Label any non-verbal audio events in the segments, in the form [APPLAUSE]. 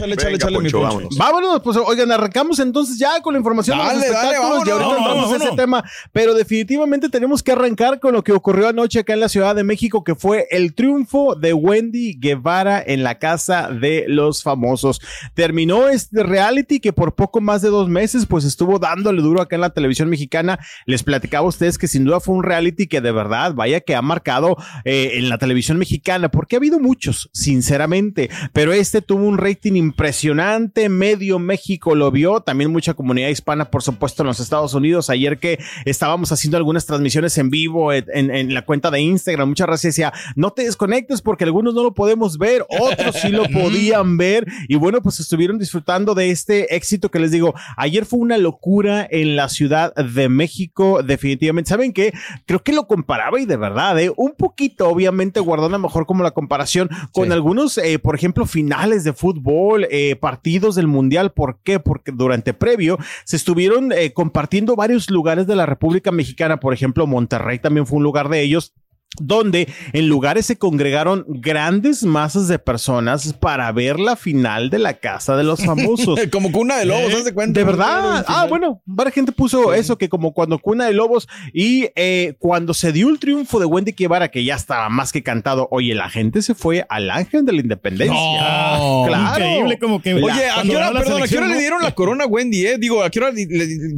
Chale, chale, chale, mi Poncho, vámonos. Vámonos, pues oigan, arrancamos entonces ya con la información de Dale, los dale, espectáculos y ahorita entramos a ese tema, pero definitivamente tenemos que arrancar con lo que ocurrió anoche acá en la Ciudad de México, que fue el triunfo de Wendy Guevara en la Casa de los Famosos. Terminó este reality que por poco más de dos meses pues estuvo dándole duro acá en la televisión mexicana. Les platicaba a ustedes que sin duda fue un reality que de verdad, vaya que ha marcado eh, en la televisión mexicana, porque ha habido muchos, sinceramente, pero este tuvo un rating impresionante, medio México lo vio, también mucha comunidad hispana, por supuesto, en los Estados Unidos. Ayer que estábamos haciendo algunas transmisiones en vivo en, en- en la cuenta de Instagram, mucha raza decía, no te desconectes porque algunos no lo podemos ver, otros sí lo [LAUGHS] podían ver, y bueno, pues estuvieron disfrutando de este éxito que les digo, ayer fue una locura en la Ciudad de México, definitivamente. ¿Saben qué? Creo que lo comparaba y de verdad, ¿eh? un poquito, obviamente, guardando mejor como la comparación con algunos, eh, por ejemplo, finales de fútbol, eh, partidos del Mundial. ¿Por qué? Porque durante previo se estuvieron eh, compartiendo varios lugares de la República Mexicana, por ejemplo, Monterrey también fue un lugar de ellos donde en lugares se congregaron grandes masas de personas para ver la final de la Casa de los Famosos. [LAUGHS] como cuna de lobos, ¿haz de cuenta? De verdad. Ah, bueno, varias gente puso eso, que como cuando cuna de lobos y eh, cuando se dio el triunfo de Wendy Guevara, que ya estaba más que cantado, oye, la gente se fue al Ángel de la Independencia. No, [LAUGHS] claro. increíble como que- Oye, ¿a qué hora, perdón, ¿a qué hora le no? dieron la corona a Wendy, eh? Digo, ¿a qué hora? le-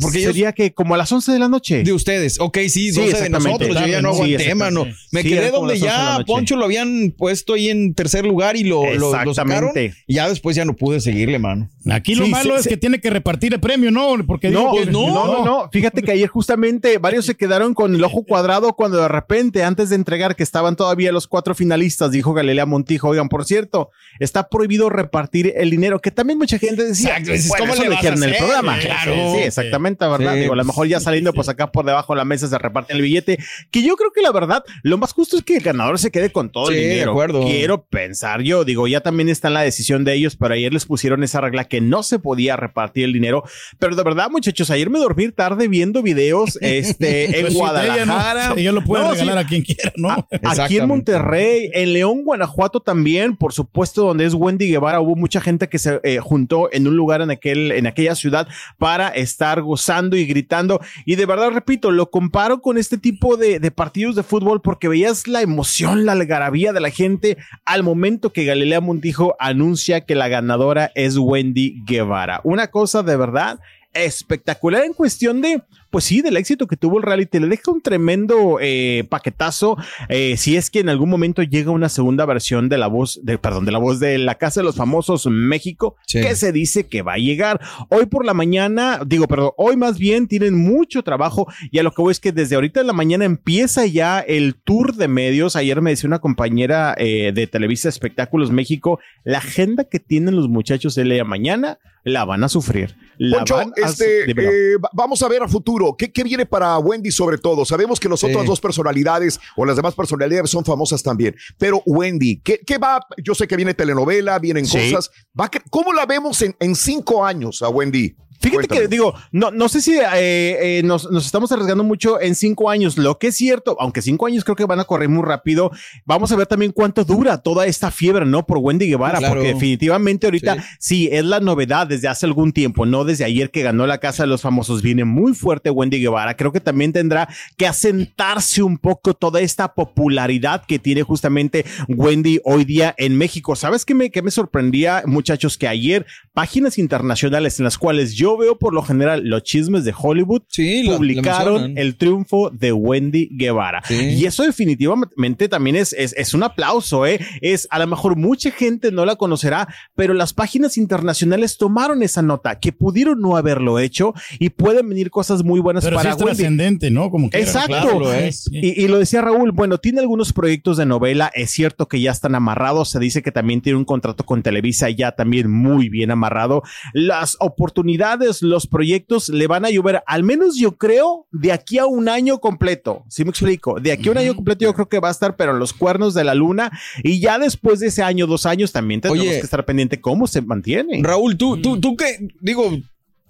porque ellos- Sería que como a las 11 de la noche. De ustedes. Ok, sí, Sí, 12 de nosotros. Yo ya no Sí, aguanté, exactamente. Me Sí, quedé donde las 11 de la ya. Poncho lo habían puesto ahí en tercer lugar y lo, lo, lo sacaron. Exactamente. Y ya después ya no pude seguirle, mano. Aquí lo Sí, malo sí, es sí. que tiene que repartir el premio, ¿no? Porque No, que- pues no, no, no. Fíjate que ayer justamente varios se quedaron con el ojo cuadrado cuando de repente, antes de entregar que estaban todavía los cuatro finalistas, dijo Galilea Montijo, oigan, por cierto, está prohibido repartir el dinero, que también mucha gente decía, Exacto, dices, bueno, ¿cómo eso le dijeron en el hacer? programa. Claro. Sí, exactamente, ¿verdad? Sí, Digo, a lo mejor ya saliendo, pues acá por debajo de la mesa se reparten el billete, que yo creo que la verdad, lo más justo es que el ganador se quede con todo Sí, el de dinero. acuerdo. Quiero pensar yo, digo, ya también está en la decisión de ellos, pero ayer les pusieron esa regla que no se podía repartir el dinero. Pero de verdad, muchachos, ayer me dormí tarde viendo videos [LAUGHS] este, en Pues sí, Guadalajara. no, ella lo puede No, sí, regalar a quien quiera, ¿no? Aquí en. Monterrey, en León, Guanajuato también, por supuesto, donde es Wendy Guevara, hubo mucha gente que se eh, juntó en un lugar en aquel, en aquella ciudad para estar gozando y gritando. Y de verdad, repito, lo comparo con este tipo de, de partidos de fútbol porque veías la emoción, la algarabía de la gente al momento que Galilea Montijo anuncia que la ganadora es Wendy Guevara. Una cosa de verdad espectacular en cuestión de, pues sí, del éxito que tuvo el reality. Le deja un tremendo eh, paquetazo. eh, si es que en algún momento llega una segunda versión de la voz, de, perdón, de la voz de La Casa de los Famosos México, Sí. que se dice que va a llegar. Hoy por la mañana, digo, perdón, hoy más bien tienen mucho trabajo y a lo que voy es que desde ahorita en la mañana empieza ya el tour de medios. Ayer me decía una compañera eh, de Televisa Espectáculos México, la agenda que tienen los muchachos de mañana la van a sufrir. La Poncho, van a su- este, eh, va- vamos a ver a futuro. ¿Qué, qué viene para Wendy sobre todo? Sabemos que las Sí. otras dos personalidades o las demás personalidades son famosas también. Pero Wendy, ¿qué, qué va? Yo sé que viene telenovela, vienen Sí. cosas. Va ¿Cómo la vemos en, en cinco años a Wendy? Fíjate que digo, no, no sé si eh, eh, nos, nos, estamos arriesgando mucho en cinco años. Lo que es cierto, aunque cinco años creo que van a correr muy rápido, vamos a ver también cuánto dura toda esta fiebre, ¿no? Por Wendy Guevara, claro. porque definitivamente ahorita sí. sí. es la novedad desde hace algún tiempo, no desde ayer que ganó la Casa de los Famosos. Viene muy fuerte Wendy Guevara. Creo que también tendrá que asentarse un poco toda esta popularidad que tiene justamente Wendy hoy día en México. ¿Sabes qué me, qué me sorprendía, muchachos? Que ayer páginas internacionales en las cuales yo veo por lo general los chismes de Hollywood sí, publicaron el triunfo de Wendy Guevara. Sí. Y eso definitivamente también es, es, es, un aplauso, ¿eh? Es a lo mejor mucha gente no la conocerá, pero las páginas internacionales tomaron esa nota, que pudieron no haberlo hecho y pueden venir cosas muy buenas pero para sí es Wendy. trascendente, ¿no? Como que Exacto. Claro, lo es. Y, y, lo decía Raúl, bueno, tiene algunos proyectos de novela, es cierto que ya están amarrados, se dice que también tiene un contrato con Televisa ya también muy bien amarrado. Las oportunidades, los proyectos le van a llover, al menos yo creo, de aquí a un año completo. ¿Sí me explico? De aquí a un año completo yo creo que va a estar, pero en los cuernos de la luna. Y ya después de ese año, dos años, también tenemos Oye, que estar pendiente cómo se mantiene. Raúl, tú, tú, tú qué, digo,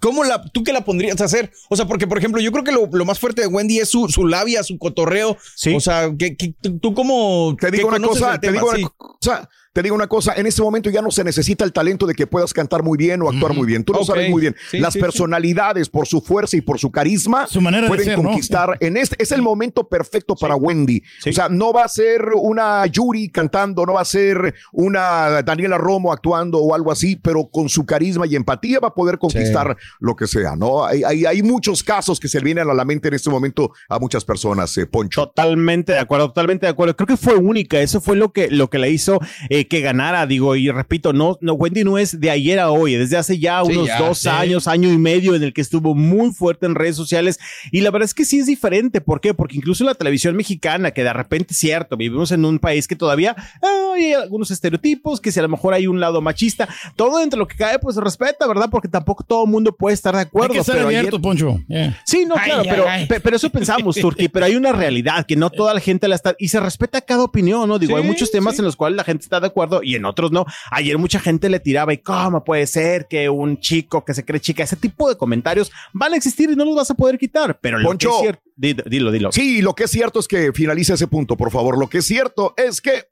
¿Cómo la, tú qué la pondrías a hacer? O sea, porque, por ejemplo, yo creo que lo, lo más fuerte de Wendy es su, su labia, su cotorreo. Sí. O sea, que, que tú como... Te digo una cosa, te digo una cosa. Te digo una cosa, en este momento ya no se necesita el talento de que puedas cantar muy bien o actuar mm -hmm. muy bien. Tú lo okay. sabes muy bien. Sí, Las sí, personalidades, sí. por su fuerza y por su carisma, su manera pueden de ser, conquistar. ¿no? En este es el momento perfecto para Wendy. O sea, no va a ser una Yuri cantando, no va a ser una Daniela Romo actuando o algo así, pero con su carisma y empatía va a poder conquistar lo que sea, ¿no? Hay, hay, hay, muchos casos que se le vienen a la mente en este momento a muchas personas, eh, Poncho. Totalmente de acuerdo, totalmente de acuerdo. Creo que fue única. Eso fue lo que, lo que le hizo eh, que ganara, digo, y repito, no, no, Wendy no es de ayer a hoy, desde hace ya unos sí, ya, dos sí. años, año y medio en el que estuvo muy fuerte en redes sociales y la verdad es que sí es diferente, ¿por qué? Porque incluso la televisión mexicana, que de repente es cierto, vivimos en un país que todavía oh, hay algunos estereotipos, que si a lo mejor hay un lado machista, todo entre lo que cae pues se respeta, ¿verdad? Porque tampoco todo el mundo puede estar de acuerdo. Hay que ser pero abierto, ayer... Poncho. Yeah. Sí, no, claro, ay, pero, ay. pero eso pensamos, Turki, pero hay una realidad que no toda la gente la está, y se respeta cada opinión, ¿no? Digo, Sí, hay muchos temas sí. en los cuales la gente está de acuerdo y en otros no. Ayer mucha gente le tiraba y cómo puede ser que un chico que se cree chica, ese tipo de comentarios van a existir y no los vas a poder quitar, pero lo Poncho. que es cierto, dilo, dilo, dilo. Sí, lo que es cierto es que finalice ese punto, por favor. Lo que es cierto es que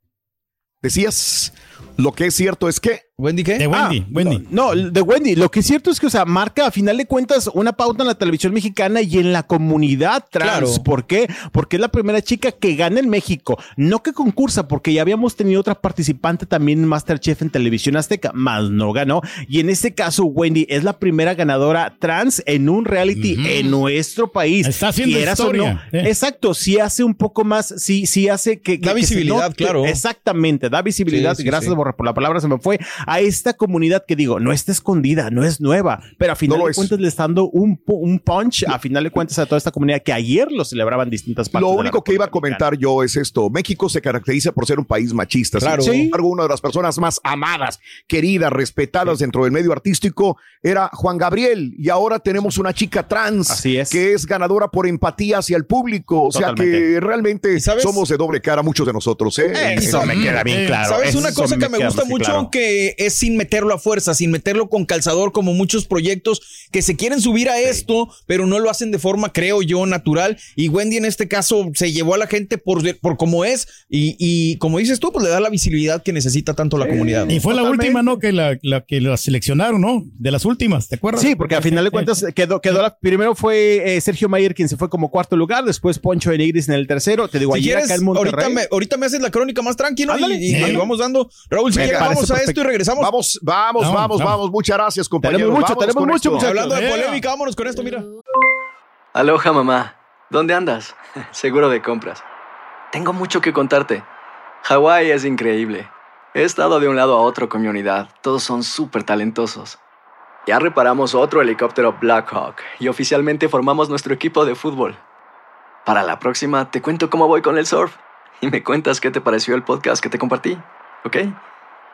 decías, lo que es cierto es que ¿Wendy qué? De Wendy, Ah, Wendy. No, no, de Wendy. Lo que es cierto es que, o sea, marca a final de cuentas una pauta en la televisión mexicana y en la comunidad trans. Claro. ¿Por qué? Porque es la primera chica que gana en México. No que concursa, porque ya habíamos tenido otra participante también en Masterchef en televisión azteca, más no ganó. Y en este caso, Wendy es la primera ganadora trans en un reality en nuestro país. Está haciendo Quieras o historia, no. eh. Exacto, sí hace un poco más, sí, sí hace que. que- Da que visibilidad, note. claro. Exactamente, da visibilidad. Sí, sí, gracias sí. por la palabra, se me fue a esta comunidad que digo, no está escondida, no es nueva, pero a final No de es. cuentas le está dando un, un punch a final de cuentas a toda esta comunidad que ayer lo celebraban distintas partes. Lo único que iba a comentar yo es esto. México se caracteriza por ser un país machista. Claro. Sin embargo, una de las personas más amadas, queridas, respetadas dentro del medio artístico era Juan Gabriel. Y ahora tenemos una chica trans Así es. que es ganadora por empatía hacia el público. O sea Totalmente. que realmente somos de doble cara muchos de nosotros. ¿eh? Eso me queda bien Eh, claro. ¿Sabes eso una cosa que me gusta mucho? claro. Que es sin meterlo a fuerza, sin meterlo con calzador, como muchos proyectos que se quieren subir a esto, pero no lo hacen de forma, creo yo, natural. Y Wendy en este caso se llevó a la gente por, por como es. Y, y como dices tú, pues le da la visibilidad que necesita tanto la comunidad. Y fue la última, ¿no? Que la, la que la seleccionaron, ¿no? De las últimas, ¿te acuerdas? Sí, porque a final de cuentas quedó, quedó la, primero fue eh, Sergio Mayer quien se fue como cuarto lugar, después Poncho de Nigris en el tercero. Te digo, Si ayer quieres, acá en Monterrey. ahorita me, ahorita me haces la crónica más tranquila y, y- y Eh. vamos dando. Raúl, si quieres, vamos a esto y regresamos. Vamos, vamos, vamos, Vamos, vamos, vamos. Muchas gracias, compañeros. Tenemos mucho, Vamos tenemos mucho, muchachos. Hablando de Yeah. polémica, vámonos con esto, mira. Aloha mamá, ¿dónde andas? [LAUGHS] Seguro de compras. Tengo mucho que contarte. Hawái es increíble. He estado de un lado a otro con mi unidad. Todos son súper talentosos. Ya reparamos otro helicóptero Blackhawk y oficialmente formamos nuestro equipo de fútbol. Para la próxima te cuento cómo voy con el surf y me cuentas qué te pareció el podcast que te compartí, ¿ok?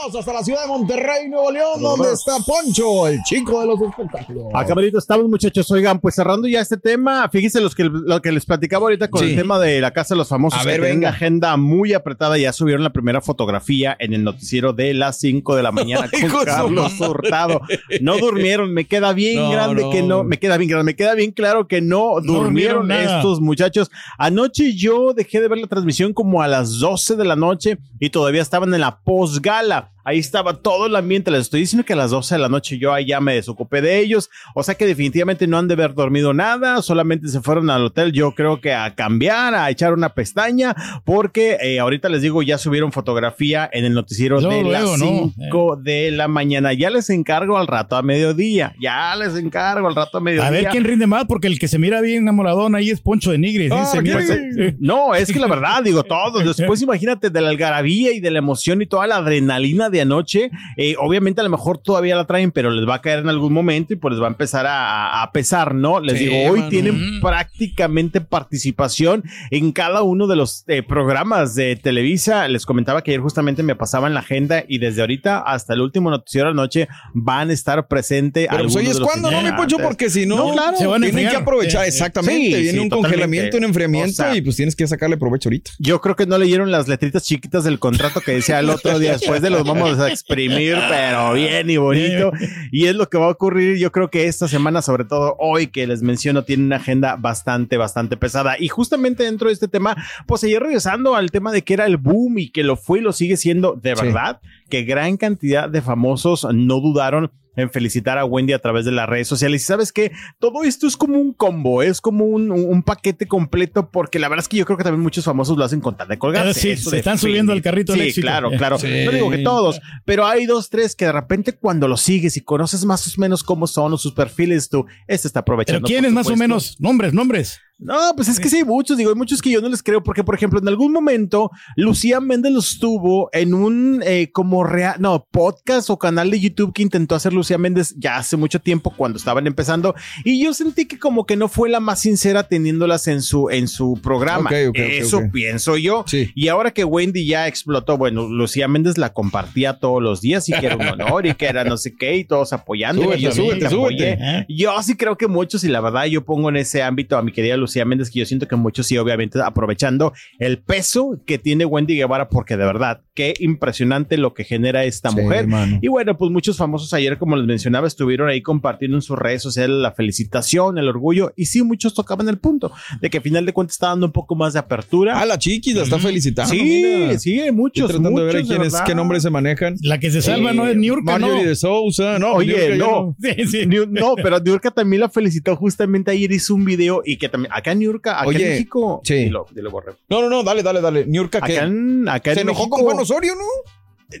Vámonos hasta la ciudad de Monterrey, Nuevo León, donde está Poncho, el chico de los espectáculos. Acá, Marito, estamos, muchachos. Oigan, pues cerrando ya este tema, fíjense los que, lo que les platicaba ahorita con Sí. el tema de la Casa de los Famosos. A ver, venga. una agenda muy apretada. Ya subieron la primera fotografía en el noticiero de las 5 de la mañana [LAUGHS] Hijo con Carlos madre. Hurtado. No durmieron. Me queda bien No, grande no. que no. Me queda bien grande. Me queda bien claro que no, durmieron estos muchachos. Anoche yo dejé de ver la transmisión como a las 12 de la noche y todavía estaban en la posgala. Ahí estaba todo el ambiente. Les estoy diciendo que a las 12 de la noche yo ahí ya me desocupé de ellos. O sea que definitivamente no han de haber dormido nada. Solamente se fueron al hotel, yo creo que a cambiar, a echar una pestaña. Porque eh, ahorita les digo, ya subieron fotografía en el noticiero Luego, de luego, las ¿no? 5 de la mañana. Ya les encargo al rato a mediodía. Ya les encargo al rato a mediodía. A ver quién rinde más, porque el que se mira bien enamoradón ahí es Poncho de Nigris. ¿sí? Ah, pues, eh, no, es que la verdad, digo, todos. Después [LAUGHS] imagínate de la algarabía y de la emoción y toda la adrenalina de anoche. eh, obviamente a lo mejor todavía la traen, pero les va a caer en algún momento y pues les va a empezar a, a pesar, ¿no? Les Sí, digo, hoy mano. tienen prácticamente participación en cada uno de los eh, programas de Televisa. Les comentaba que ayer justamente me pasaba en la agenda y desde ahorita hasta el último noticiero de la noche van a estar presentes. Pero pues hoy es cuando, ¿no, mi Poncho? Porque si no, claro. Se van a tienen que aprovechar, Eh, eh. exactamente. Sí, Viene sí, un totalmente. congelamiento, un enfriamiento O sea, y pues tienes que sacarle provecho ahorita. Yo creo que no leyeron las letritas chiquitas del contrato que decía el otro día después de los [LAUGHS] vamos a [LAUGHS] exprimir, pero bien y bonito. [LAUGHS] Y es lo que va a ocurrir. Yo creo que esta semana, sobre todo hoy que les menciono, tiene una agenda bastante, bastante pesada. Y justamente dentro de este tema, pues ayer regresando al tema de que era el boom y que lo fue y lo sigue siendo de Sí. verdad, que gran cantidad de famosos no dudaron en felicitar a Wendy a través de las redes sociales. Y sabes que todo esto es como un combo, es como un, un paquete completo, porque la verdad es que yo creo que también muchos famosos lo hacen con tal de colgarse. Ah, sí, se de están subiendo al carrito Sí, éxito. claro, claro. sí. No digo que todos, pero hay dos, tres que de repente cuando los sigues y conoces más o menos cómo son o sus perfiles, tú, este está aprovechando. Pero ¿quiénes más o menos? Nombres, nombres. No, pues es que sí hay muchos, digo, hay muchos que yo no les creo, porque por ejemplo, en algún momento Lucía Méndez los tuvo en un eh, como real, no, podcast o canal de YouTube que intentó hacer Lucía Méndez ya hace mucho tiempo cuando estaban empezando y yo sentí que como que no fue la más sincera teniéndolas en su en su programa. Ok, ok, ok, Eso ok. pienso yo. Sí. Y ahora que Wendy ya explotó, bueno, Lucía Méndez la compartía todos los días y que era un honor y que era no sé qué y todos apoyando. Súbete, y yo súbete, súbete. ¿eh? Yo sí creo que muchos, y la verdad, yo pongo en ese ámbito a mi querida Lucía Méndez, que yo siento que muchos sí, obviamente, aprovechando el peso que tiene Wendy Guevara, porque de verdad, qué impresionante lo que genera esta Sí, mujer. mano. Y bueno, pues muchos famosos ayer, como les mencionaba, estuvieron ahí compartiendo en sus redes sociales la felicitación, el orgullo, y sí, muchos tocaban el punto de que a final de cuentas está dando un poco más de apertura. Ah, la chiquis la está felicitando. sí, mira. sí, hay Estoy muchos, tratando de ver muchos, de quiénes, verdad. qué nombres se manejan. La que se salva Eh, no es Niurka, ¿no? Marjorie de Sousa. No, Oye, Niurka ya no. [LAUGHS] Sí, sí. No, pero Niurka también la felicitó justamente ayer, hizo un video y que también, acá en Niurka, acá Oye, en México, sí. y lo, y lo borré. No, no, no, dale, dale, dale. Niurka, que Acá en, acá en se enojó México- con Juan Osorio, ¿no?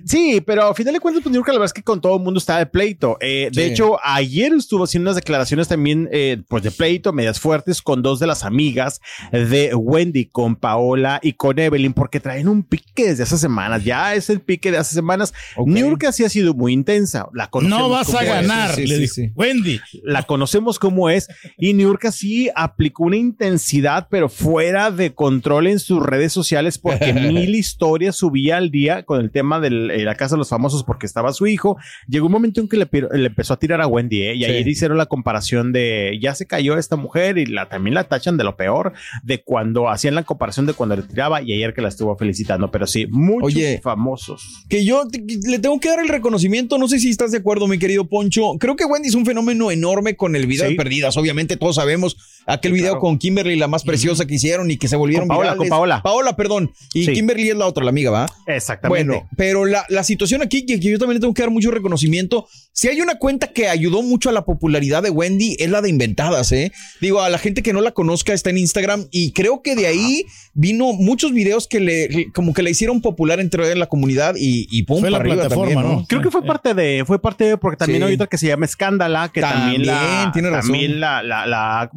Sí, pero a final de cuentas, pues Niurka, la verdad es que con todo el mundo estaba de pleito. Eh, De Sí. hecho, ayer estuvo haciendo unas declaraciones también, eh, pues de pleito, medias fuertes, con dos de las amigas de Wendy, con Paola y con Evelyn, porque traen un pique desde hace semanas. Ya es el pique de hace semanas. Ok. Niurka sí ha sido muy intensa. La conocemos No vas a ganar, Sí, sí, le dijo. Wendy. la conocemos como es y Niurka sí aplicó una intensidad pero fuera de control en sus redes sociales porque [LAUGHS] mil historias subía al día con el tema la casa de los famosos porque estaba su hijo llegó un momento en que le, empezó a tirar a Wendy ¿eh? y Sí. ayer hicieron la comparación de ya se cayó esta mujer y la también la tachan de lo peor de cuando hacían la comparación de cuando le tiraba y ayer que la estuvo felicitando pero sí muchos Oye. famosos Que yo te- le tengo que dar el reconocimiento, no sé si estás de acuerdo, mi querido Poncho. Creo que Wendy es un fenómeno enorme con el video Sí. de perdidas. Obviamente todos sabemos aquel video Claro. con Kimberly, la más preciosa que hicieron y que se volvieron Con Paola, virales. con Paola. Paola, perdón. Y Sí. Kimberly es la otra, la amiga, ¿va? exactamente Bueno, pero la, la situación aquí, que, que yo también le tengo que dar mucho reconocimiento, si hay una cuenta que ayudó mucho a la popularidad de Wendy, es la de Inventadas, ¿eh? Digo, a la gente que no la conozca está en Instagram y creo que de ahí vino muchos videos que le, como que la hicieron popular entre la comunidad y, y pum, Fue la arriba plataforma, también, ¿no? Creo que fue parte de, fue parte de, porque también Sí. hay otra que se llama Escándala, que también, También, la, tiene razón. también la, la, la ha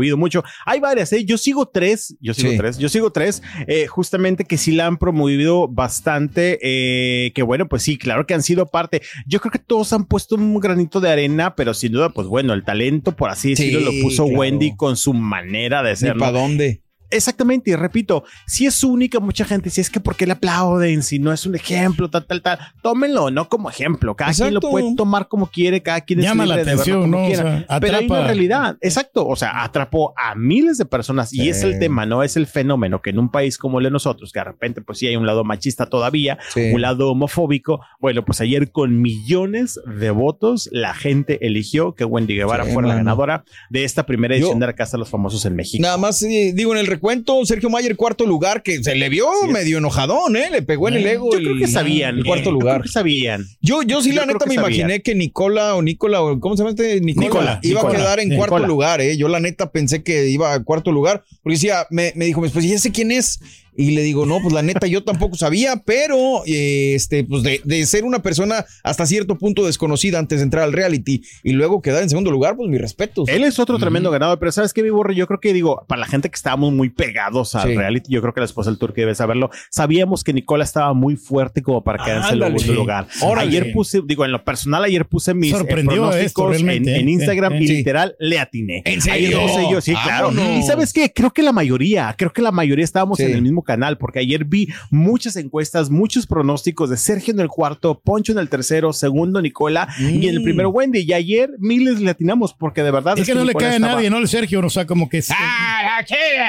promovido mucho. Hay varias, ¿eh? Yo sigo tres, yo sigo Sí. tres, yo sigo tres, eh, justamente que sí la han promovido bastante, eh, que bueno, pues sí, claro que han sido parte. Yo creo que todos han puesto un granito de arena, pero sin duda, pues bueno, el talento, por así Sí, decirlo, lo puso claro. Wendy con su manera de ser. ¿no? para dónde. Exactamente, y repito, si es única, mucha gente, si es que por qué le aplauden, si no es un ejemplo, tal, tal, tal, tómenlo, no como ejemplo, cada quien lo puede tomar como quiere, cada quien es Llama la atención, como ¿no? O quiera. Pero hay una realidad, exacto, o sea, atrapó a miles de personas y es el tema, no es el fenómeno que en un país como el de nosotros, que de repente pues sí hay un lado machista todavía, Sí. un lado homofóbico, bueno, pues ayer con millones de votos la gente eligió que Wendy Guevara Sí, fuera la ganadora de esta primera edición Yo- de la Casa de los Famosos en México. Nada más digo en el recuento, Sergio Mayer, cuarto lugar, que se le vio medio enojadón, ¿eh? Le pegó en el ego. Yo el- creo que sabían. El cuarto eh, yo lugar. creo que sabían. Yo, yo sí, Yo la neta, me sabían. imaginé que Nicola o Nicola, o ¿cómo se llama este? Nicola, Nicola, iba Nicola, a quedar en cuarto lugar, ¿eh? Yo la neta pensé que iba a cuarto lugar, porque decía, me, me dijo, pues, ¿y ese quién es? Y le digo, no, pues la neta yo tampoco sabía, pero eh, este, pues de, de ser una persona hasta cierto punto desconocida antes de entrar al reality y luego quedar en segundo lugar, pues mis respetos. Él es otro tremendo ganador, pero ¿sabes qué, mi borre? Yo creo que digo, para la gente que estábamos muy pegados al Sí. reality, yo creo que la esposa del turque debe saberlo. Sabíamos que Nicola estaba muy fuerte como para quedarse en segundo lugar. Órale. Ayer puse, digo, en lo personal, ayer puse mis eh, esto pronósticos en, ¿eh? Instagram Sí, y sí. literal le atiné. ¿En Ayer serio? puse yo, sí, claro. Y ¿sabes qué? Creo que la mayoría, creo que la mayoría estábamos Sí. en el mismo canal, porque ayer vi muchas encuestas, muchos pronósticos de Sergio en el cuarto, Poncho en el tercero, segundo Nicola y en el Mm. primero Wendy. Y ayer miles le atinamos, porque de verdad Es que no le cae a estaba- nadie, ¿no? El Sergio, o sea, como que... es-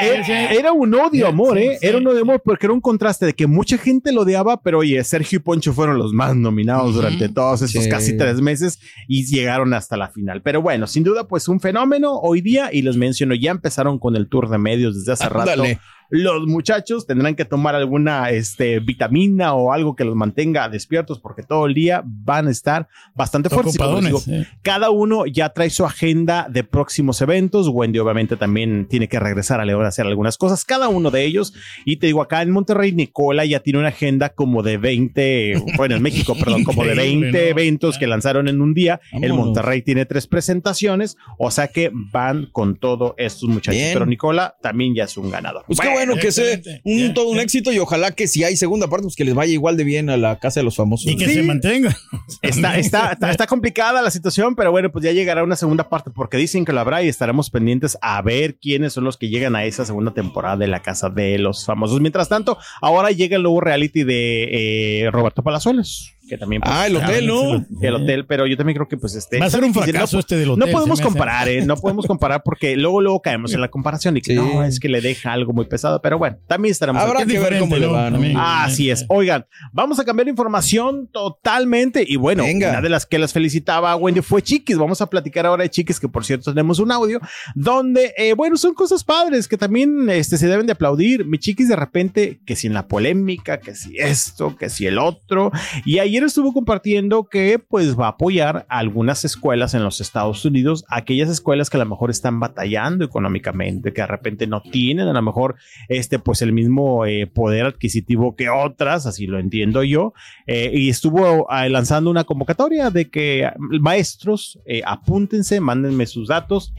era, era un odio, amor, ¿eh? sí. Era un odio, amor, porque era un contraste de que mucha gente lo odiaba, pero oye, Sergio y Poncho fueron los más nominados durante todos estos Sí. casi tres meses y llegaron hasta la final. Pero bueno, sin duda, pues un fenómeno hoy día y les menciono, ya empezaron con el tour de medios desde hace rato. Los muchachos tendrán que tomar alguna este, vitamina o algo que los mantenga despiertos porque todo el día van a estar bastante fuertes. Digo, cada uno ya trae su agenda de próximos eventos. Wendy obviamente también tiene que regresar a León a hacer algunas cosas, cada uno de ellos. Y te digo, acá en Monterrey, Nicola ya tiene una agenda como de 20, bueno, en México, perdón, [LAUGHS] como de Increíble, 20 ¿no? eventos que lanzaron en un día. El Vámonos. Monterrey tiene tres presentaciones, o sea que van con todo estos muchachos. Bien. Pero Nicola también ya es un ganador. Pues qué bueno que sea un, todo un éxito y ojalá que si hay segunda parte, pues que les vaya igual de bien a la casa de los famosos. Y que Sí. se mantenga. Está, está, está, está complicada la situación, pero bueno, pues ya llegará una segunda parte porque dicen que lo habrá y estaremos pendientes a ver quiénes son los que llegan a esa segunda temporada de la Casa de los Famosos. Mientras tanto, ahora llega el nuevo reality de eh, Roberto Palazuelos, que también... pues, Ah, el hotel, ¿no? El hotel, pero yo también creo que pues este... Va a ser un fracaso no, este del hotel. No podemos comparar, ¿eh? No podemos comparar porque luego, luego caemos en la comparación y que Sí. no, es que le deja algo muy pesado, pero bueno, también estaremos... Habrá que ver cómo diferente, le va, ¿no? Así es. Oigan, vamos a cambiar información totalmente. Y bueno, Venga. una de las que las felicitaba a Wendy fue Chiquis. Vamos a platicar ahora de Chiquis, que por cierto tenemos un audio donde, eh, bueno, son cosas padres que también este, se deben de aplaudir. Mi Chiquis de repente, que si en la polémica, que si esto, que si el otro. Y estuvo compartiendo que pues va a apoyar a algunas escuelas en los Estados Unidos, aquellas escuelas que a lo mejor están batallando económicamente, que de repente no tienen a lo mejor este pues el mismo eh, poder adquisitivo que otras, así lo entiendo yo, eh, y estuvo ah, lanzando una convocatoria de que ah, maestros eh, apúntense, mándenme sus datos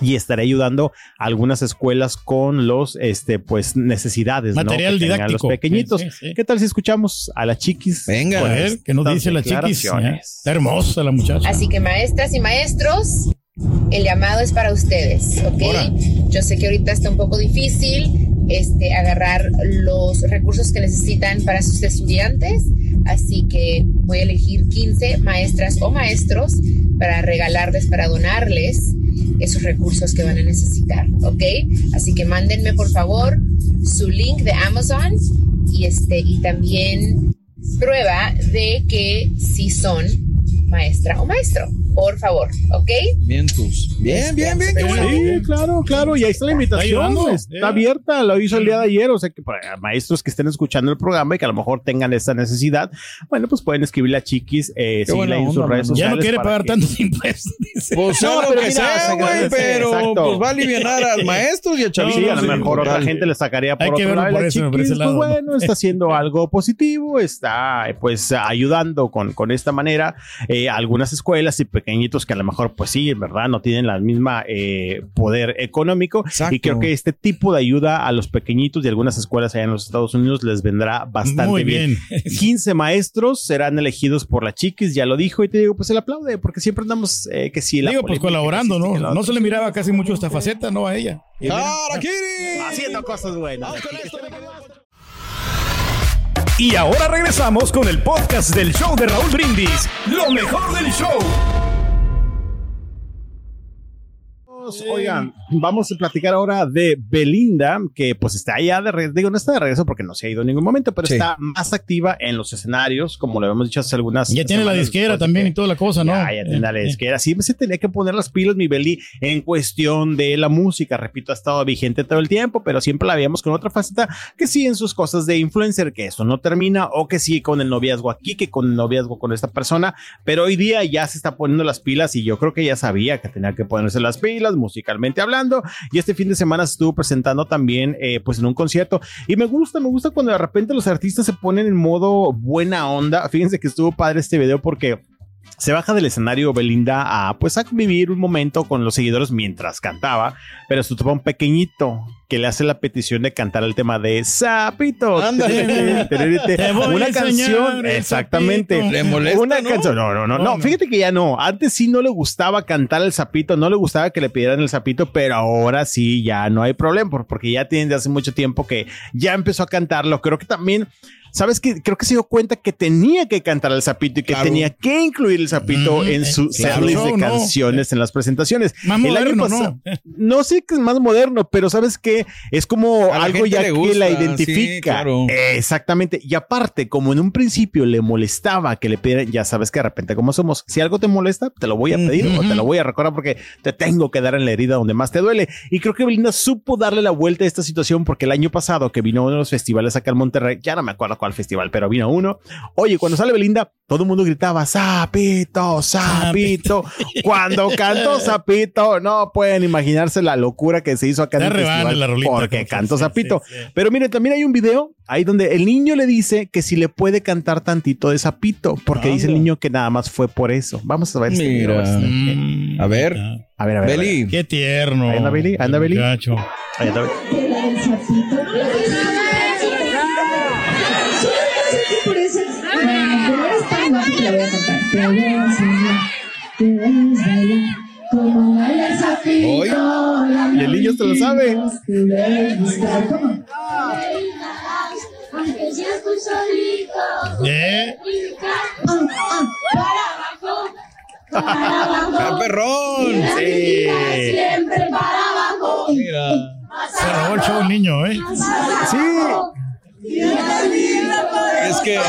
y estaré ayudando a algunas escuelas con los este pues necesidades ¿no? Material que tengan didáctico. los pequeñitos. Sí, sí, sí. ¿Qué tal si escuchamos a la chiquis? Venga. A ver, ¿qué nos dice la chiquis? declaraciones? Está hermosa la muchacha. Así que maestras y maestros, el llamado es para ustedes, ¿ok? Yo sé que ahorita está un poco difícil este, agarrar los recursos que necesitan para sus estudiantes, así que voy a elegir 15 maestras o maestros para regalarles, para donarles esos recursos que van a necesitar, ¿ok? Así que mándenme por favor su link de Amazon y, este, y también prueba de que sí son maestra o maestro, por favor, ¿ok? Bien, tus. Bien, bien, bien. Qué bueno. Sí, claro, claro. Y ahí está la invitación. Está Yeah. abierta. Lo hizo el día de ayer. O sea que para maestros que estén escuchando el programa y que a lo mejor tengan esa necesidad, bueno, pues pueden escribirle a Chiquis, eh, buena en sus redes mano. Ya sociales. no quiere para pagar que- tantos [LAUGHS] impuestos. Pues No, lo pero que mira, sea, se güey, pero exacto. pues va a aliviar a [LAUGHS] maestros y a chavitos. Sí, a lo sí, mejor otra gente le sacaría por Hay que otro verlo lado. por eso, por Chiquis, ese lado, pues ¿no? bueno, está haciendo [LAUGHS] algo positivo, está eh, pues ayudando con, con esta manera eh, a algunas escuelas y, pequeñitos que a lo mejor, pues sí, en verdad, no tienen la misma eh, poder económico. Y creo que este tipo de ayuda a los pequeñitos de algunas escuelas allá en los Estados Unidos les vendrá bastante Muy bien. bien. [LAUGHS] 15 maestros serán elegidos por la chiquis, ya lo dijo, y te digo, pues se le aplaude, porque siempre andamos eh, que sí. la Digo, pues colaborando, ¿no? No otro. se le miraba casi mucho esta faceta, ¿no? A ella. Haciendo cosas buenas. Y ahora regresamos con el podcast del show de Raúl Brindis. Lo mejor del show. Oigan, vamos a platicar ahora de Belinda, que pues está allá de regreso, digo, no está de regreso porque no se ha ido en ningún momento, pero Sí. está más activa en los escenarios, como lo habíamos dicho hace algunas Ya tiene la disquera también que- y toda la cosa, ¿no? Ya, ya tiene la Eh, eh. disquera. Sí, se tenía que poner las pilas, mi Beli, en cuestión de la música. Repito, ha estado vigente todo el tiempo, pero siempre la veíamos con otra faceta que sí en sus cosas de influencer, que eso no termina, o que sí con el noviazgo aquí, que con el noviazgo con esta persona. Pero hoy día ya se está poniendo las pilas y yo creo que ya sabía que tenía que ponerse las pilas musicalmente hablando. Y este fin de semana se estuvo presentando también, eh, pues en un concierto. Y me gusta, me gusta cuando de repente los artistas se ponen en modo buena onda. Fíjense que estuvo padre este video porque se baja del escenario Belinda a pues a vivir un momento con los seguidores mientras cantaba, pero se topa un pequeñito que le hace la petición de cantar el tema de Sapito. Una canción, exactamente. Le molesta, Una ¿no? canción. No, no, no, no. Fíjate que ya no. Antes sí no le gustaba cantar el sapito, no le gustaba que le pidieran el sapito, pero ahora sí ya no hay problema por- porque ya tiene de hace mucho tiempo que ya empezó a cantarlo. Creo que también ¿Sabes qué? Creo que se dio cuenta que tenía que cantar el sapito y que Claro. tenía que incluir el sapito Ujú, en su eh, claro. setlist de canciones en las presentaciones. Más El año pasado- ¿no? no sé que es más moderno, pero sabes que es como A algo ya que la sí, identifica. claro. Exactamente. Y aparte, como en un principio le molestaba que le pidieran, ya sabes que de repente como somos, si algo te molesta, te lo voy a pedir o te lo voy a recordar porque te tengo que dar en la herida donde más te duele. Y creo que Belinda supo darle la vuelta a esta situación porque el año pasado que vino uno de los festivales acá en Monterrey, ya no me acuerdo cuál festival, pero vino uno. Oye, cuando sale Belinda, todo el mundo gritaba, sapito, sapito. Cuando cantó [LAUGHS] sapito, no pueden imaginarse la locura que se hizo acá en el festival la rolita, porque cantó sí, sapito. sí, sí. Pero miren, también hay un video ahí donde el niño le dice que si le puede cantar tantito de sapito, porque dice el niño que nada más fue por eso. Vamos a ver este video. Mira. Mm, A ver. A ver, a ver. a ver. Beli. Qué tierno. Ahí anda ahí anda. Ahí anda Billy. Se lo sabe. Solito, ¿Eh? para abajo, para abajo. ¡Ah, perrón! Sí. Siempre para abajo. Mira. Se robó el show el niño, ¿eh? Sí. Es que.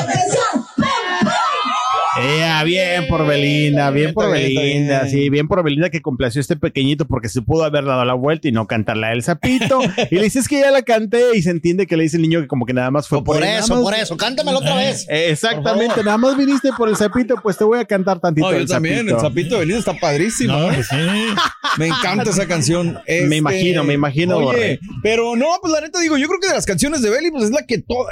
Ea, bien por Belinda, bien por Belinda, sí, bien por Belinda que complació a este pequeñito porque se pudo haber dado la vuelta y no cantarla el sapito. [LAUGHS] y le dices que ya la canté y se entiende que le dice el niño que como que nada más fue Por nada eso, más- por eso. Cántamelo otra vez. Eh, Exactamente, nada más viniste por el sapito, pues te voy a cantar tantito No, yo el también, el sapito de Belinda está padrísimo. No, ¿eh? pues sí. [LAUGHS] Me encanta esa canción. Este, Me imagino, me imagino, Oye, pero no, pues la neta digo, yo creo que de las canciones de Belly, pues es la que toda,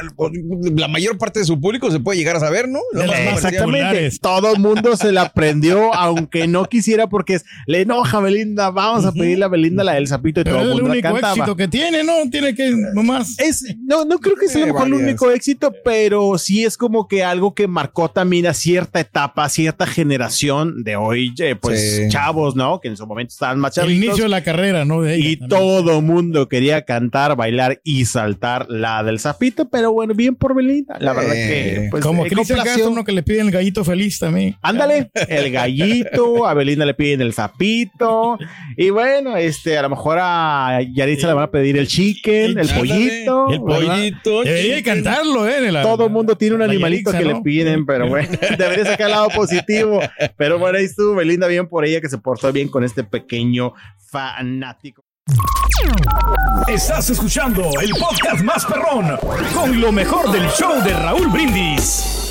la mayor parte de su público se puede llegar a saber, ¿no? Más comercial. Exactamente. Populares. Todo el mundo se la aprendió, aunque no quisiera, porque es, le enoja a Belinda. Vamos a pedirle a Belinda la del sapito y Pero todo el el mundo la único cantaba. éxito que tiene, ¿no? Tiene que nomás. Es, no, no creo que sea a lo mejor el único éxito, pero sí es como que algo que marcó también a cierta etapa, a cierta generación de hoy, eh, pues Sí. chavos, ¿no? Que en su momento estaban más El chavitos. inicio de la carrera, ¿no? De ella Y también. todo mundo quería cantar, bailar y saltar la del sapito, pero bueno, bien por Belinda. La verdad que, Eh, pues, Como eh, Cristian. Castro, uno que le piden el gallito feliz también. Ándale, el gallito, [LAUGHS] a Belinda le piden el sapito, y bueno, este, a lo mejor a Yaritza le van a pedir el chicken, el Ándale, pollito, El pollito. Debería de cantarlo, ¿eh? La- Todo el mundo tiene un animalito Yaritza, que le piden, pero bueno, [LAUGHS] debería sacar el lado positivo. Pero bueno, ahí estuvo Belinda bien por ella que se portó bien con este pequeño fanático. Estás escuchando el podcast más perrón con lo mejor del show de Raúl Brindis.